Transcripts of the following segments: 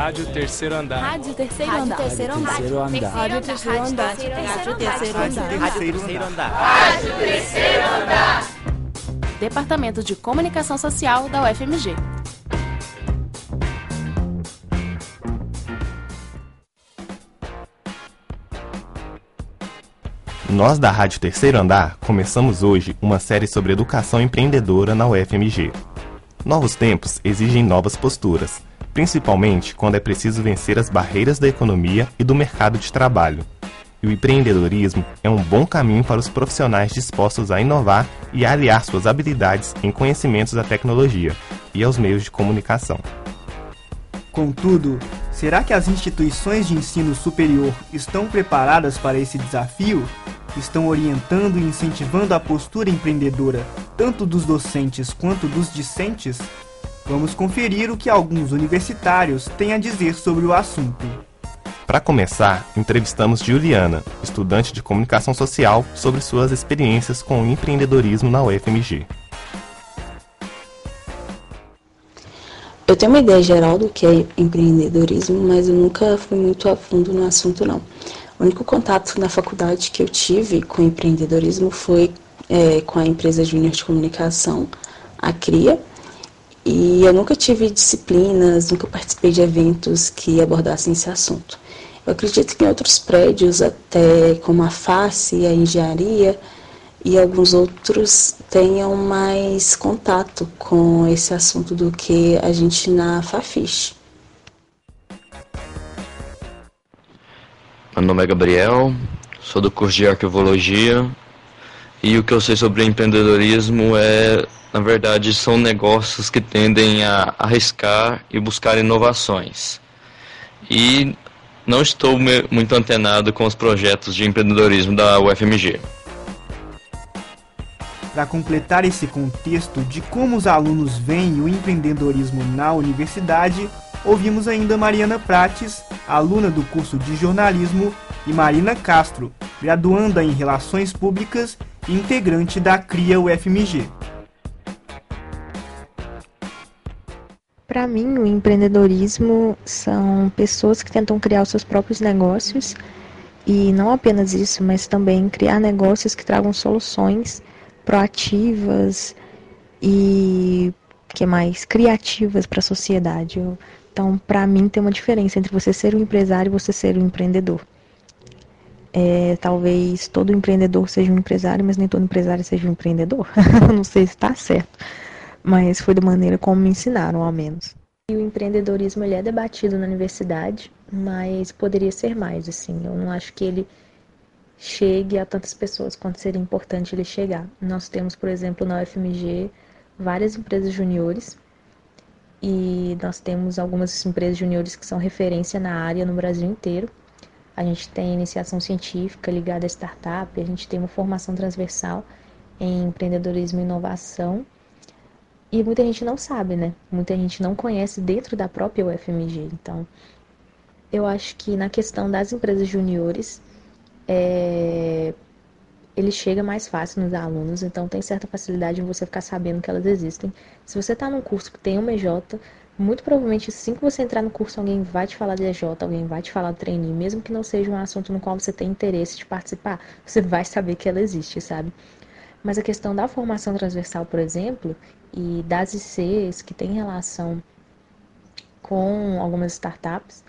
Rádio Terceiro Andar. Rádio Terceiro Andar. Rádio Terceiro Andar. Rádio Terceiro Andar. Rádio Terceiro Andar. Rádio Terceiro Andar. Rádio Terceiro Andar. Departamento de Comunicação Social da UFMG. Nós da Rádio Terceiro Andar começamos hoje uma série sobre educação empreendedora na UFMG. Novos tempos exigem novas posturas, principalmente quando é preciso vencer as barreiras da economia e do mercado de trabalho. E o empreendedorismo é um bom caminho para os profissionais dispostos a inovar e aliar suas habilidades em conhecimentos da tecnologia e aos meios de comunicação. Contudo, será que as instituições de ensino superior estão preparadas para esse desafio? Estão orientando e incentivando a postura empreendedora tanto dos docentes quanto dos discentes? Vamos conferir o que alguns universitários têm a dizer sobre o assunto. Para começar, entrevistamos Juliana, estudante de comunicação social, sobre suas experiências com o empreendedorismo na UFMG. Eu tenho uma ideia geral do que é empreendedorismo, mas eu nunca fui muito a fundo no assunto não. O único contato na faculdade que eu tive com empreendedorismo foi é, com a empresa Júnior de Comunicação, a CRIA, e eu nunca tive disciplinas, nunca participei de eventos que abordassem esse assunto. Eu acredito que em outros prédios, até como a face, a engenharia e alguns outros, tenham mais contato com esse assunto do que a gente na Fafiche. Meu nome é Gabriel, sou do curso de Arquivologia e o que eu sei sobre empreendedorismo é, na verdade, são negócios que tendem a arriscar e buscar inovações. E não estou muito antenado com os projetos de empreendedorismo da UFMG. Para completar esse contexto de como os alunos veem o empreendedorismo na universidade, ouvimos ainda Mariana Prates, aluna do curso de jornalismo, e Marina Castro, graduanda em Relações Públicas integrante da CRIA UFMG. Para mim, o empreendedorismo são pessoas que tentam criar os seus próprios negócios e não apenas isso, mas também criar negócios que tragam soluções proativas e que mais criativas para a sociedade. Então, para mim, tem uma diferença entre você ser um empresário e você ser um empreendedor. É, talvez todo empreendedor seja um empresário, mas nem todo empresário seja um empreendedor. não sei se está certo mas foi da maneira como me ensinaram, ao menos. E o empreendedorismo ele é debatido na universidade, mas poderia ser mais, assim. Eu não acho que ele chegue a tantas pessoas quanto seria importante ele chegar. Nós temos, por exemplo, na UFMG várias empresas juniores e nós temos algumas empresas juniores que são referência na área no Brasil inteiro. A gente tem iniciação científica ligada a startup, a gente tem uma formação transversal em empreendedorismo e inovação e muita gente não sabe, né? Muita gente não conhece dentro da própria UFMG. Então, eu acho que na questão das empresas juniores, é... ele chega mais fácil nos alunos, então tem certa facilidade em você ficar sabendo que elas existem. Se você está num curso que tem uma EJ, muito provavelmente assim que você entrar no curso, alguém vai te falar de EJ, alguém vai te falar do trainee, mesmo que não seja um assunto no qual você tem interesse de participar, você vai saber que ela existe, sabe? Mas a questão da formação transversal, por exemplo, e das ICs que tem relação com algumas startups,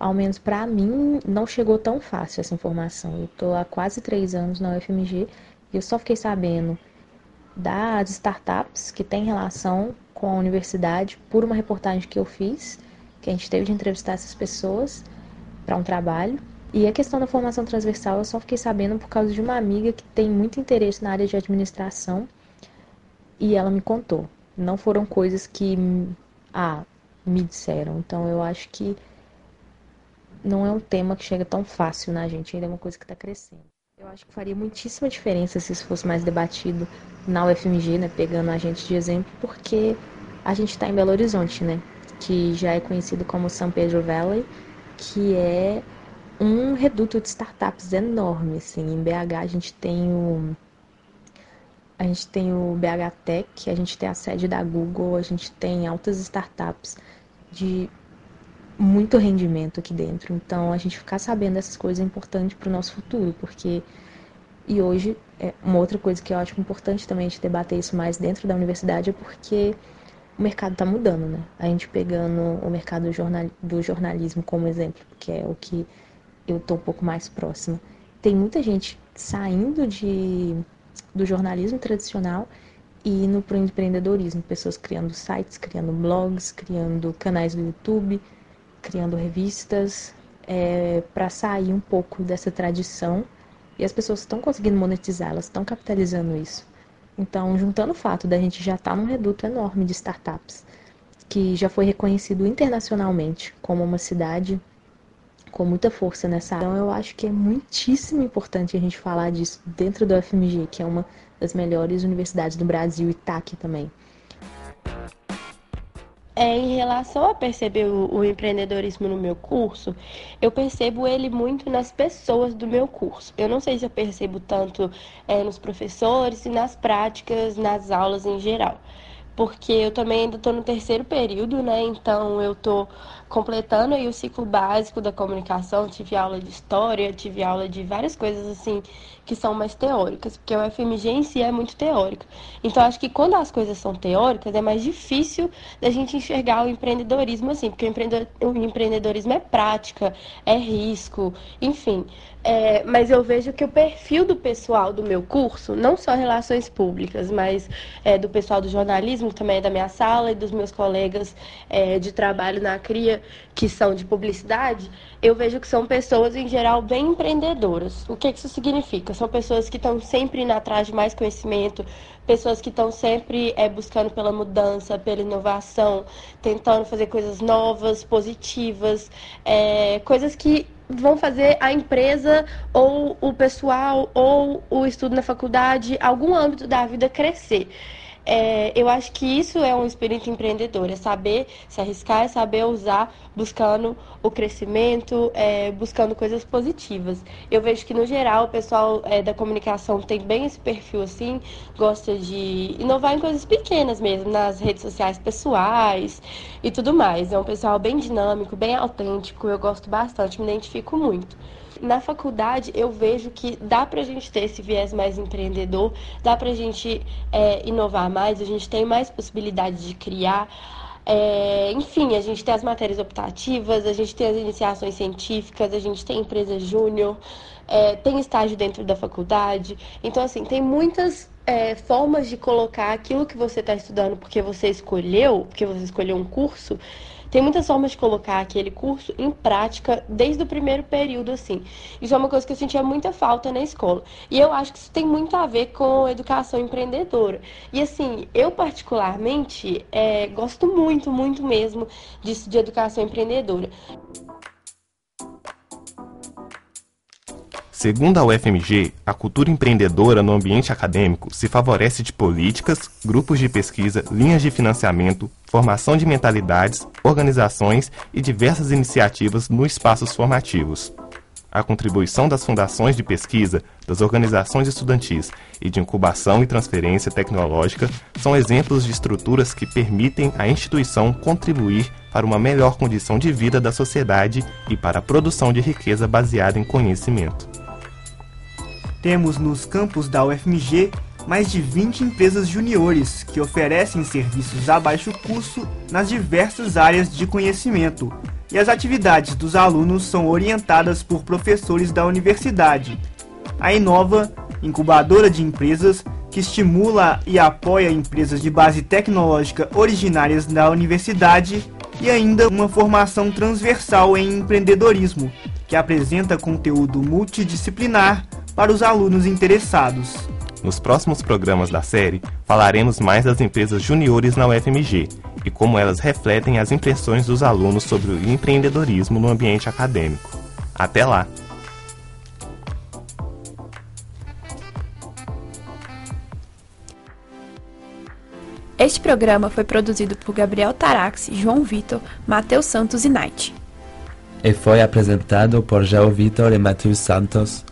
ao menos para mim, não chegou tão fácil essa informação. Eu estou há quase três anos na UFMG e eu só fiquei sabendo das startups que tem relação com a universidade por uma reportagem que eu fiz, que a gente teve de entrevistar essas pessoas para um trabalho. E a questão da formação transversal eu só fiquei sabendo por causa de uma amiga que tem muito interesse na área de administração e ela me contou. Não foram coisas que ah, me disseram. Então eu acho que não é um tema que chega tão fácil na gente, ainda é uma coisa que está crescendo. Eu acho que faria muitíssima diferença se isso fosse mais debatido na UFMG, né, pegando a gente de exemplo, porque a gente está em Belo Horizonte, né, que já é conhecido como São Pedro Valley, que é um reduto de startups enorme, assim. Em BH a gente tem o a gente tem o BH Tech, a gente tem a sede da Google, a gente tem altas startups de muito rendimento aqui dentro. Então, a gente ficar sabendo dessas coisas é importante para o nosso futuro, porque e hoje é uma outra coisa que eu acho importante também a gente debater isso mais dentro da universidade é porque o mercado está mudando, né? A gente pegando o mercado do, jornal, do jornalismo como exemplo, que é o que eu estou um pouco mais próxima. Tem muita gente saindo de, do jornalismo tradicional e indo para o empreendedorismo. Pessoas criando sites, criando blogs, criando canais do YouTube, criando revistas, é, para sair um pouco dessa tradição. E as pessoas estão conseguindo monetizar, elas estão capitalizando isso. Então, juntando o fato da gente já estar tá num reduto enorme de startups, que já foi reconhecido internacionalmente como uma cidade com muita força nessa área. Então, eu acho que é muitíssimo importante a gente falar disso dentro do FMG, que é uma das melhores universidades do Brasil e está aqui também. É, em relação a perceber o, o, empreendedorismo no meu curso, eu percebo ele muito nas pessoas do meu curso. Eu não sei se eu percebo tanto é, nos professores e nas práticas, nas aulas em geral. Porque eu também ainda estou no terceiro período, né? Então eu estou completando aí o ciclo básico da comunicação. Tive aula de história, tive aula de várias coisas assim que são mais teóricas, porque o FMG em si é muito teórico. Então, acho que quando as coisas são teóricas, é mais difícil da gente enxergar o empreendedorismo assim, porque o empreendedorismo é prática, é risco, enfim. É, mas eu vejo que o perfil do pessoal do meu curso, não só relações públicas, mas é, do pessoal do jornalismo, também é da minha sala, e dos meus colegas é, de trabalho na CRIA, que são de publicidade, eu vejo que são pessoas, em geral, bem empreendedoras. O que isso significa? São pessoas que estão sempre indo atrás de mais conhecimento, pessoas que estão sempre é, buscando pela mudança, pela inovação, tentando fazer coisas novas, positivas, é, coisas que vão fazer a empresa ou o pessoal ou o estudo na faculdade, algum âmbito da vida crescer. É, eu acho que isso é um espírito empreendedor, é saber se arriscar, é saber usar, buscando o crescimento, é, buscando coisas positivas. Eu vejo que, no geral, o pessoal é, da comunicação tem bem esse perfil assim, gosta de inovar em coisas pequenas mesmo, nas redes sociais pessoais e tudo mais. É um pessoal bem dinâmico, bem autêntico, eu gosto bastante, me identifico muito na faculdade eu vejo que dá para a gente ter esse viés mais empreendedor, dá para a gente é, inovar mais, a gente tem mais possibilidade de criar. É, enfim, a gente tem as matérias optativas, a gente tem as iniciações científicas, a gente tem empresa júnior, é, tem estágio dentro da faculdade. Então, assim, tem muitas é, formas de colocar aquilo que você está estudando porque você escolheu, porque você escolheu um curso, tem muitas formas de colocar aquele curso em prática desde o primeiro período, assim. Isso é uma coisa que eu sentia muita falta na escola. E eu acho que isso tem muito a ver com educação empreendedora. E assim, eu particularmente é, gosto muito, muito mesmo disso de educação empreendedora. Segundo a UFMG, a cultura empreendedora no ambiente acadêmico se favorece de políticas, grupos de pesquisa, linhas de financiamento, formação de mentalidades, organizações e diversas iniciativas nos espaços formativos. A contribuição das fundações de pesquisa, das organizações estudantis e de incubação e transferência tecnológica são exemplos de estruturas que permitem à instituição contribuir para uma melhor condição de vida da sociedade e para a produção de riqueza baseada em conhecimento. Temos nos campos da UFMG mais de 20 empresas juniores que oferecem serviços a baixo custo nas diversas áreas de conhecimento, e as atividades dos alunos são orientadas por professores da universidade. A Inova, incubadora de empresas que estimula e apoia empresas de base tecnológica originárias da universidade, e ainda uma formação transversal em empreendedorismo, que apresenta conteúdo multidisciplinar para os alunos interessados. Nos próximos programas da série, falaremos mais das empresas juniores na UFMG e como elas refletem as impressões dos alunos sobre o empreendedorismo no ambiente acadêmico. Até lá! Este programa foi produzido por Gabriel Taraxi, João Vitor, Matheus Santos e Night. E foi apresentado por João Vitor e Matheus Santos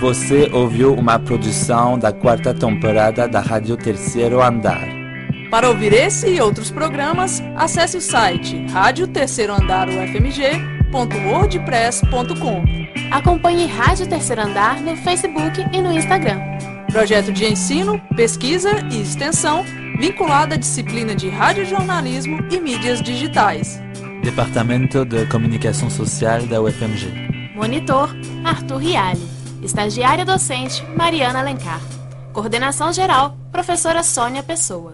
Você ouviu uma produção da quarta temporada da Rádio Terceiro Andar. Para ouvir esse e outros programas, acesse o site rádio terceiro andar ufmg.wordpress.com. Acompanhe Rádio Terceiro Andar no Facebook e no Instagram. Projeto de ensino, pesquisa e extensão vinculado à disciplina de radiojornalismo e mídias digitais. Departamento de Comunicação Social da UFMG. Monitor, Arthur Rialli. Estagiária docente, Mariana Alencar. Coordenação geral, professora Sônia Pessoa.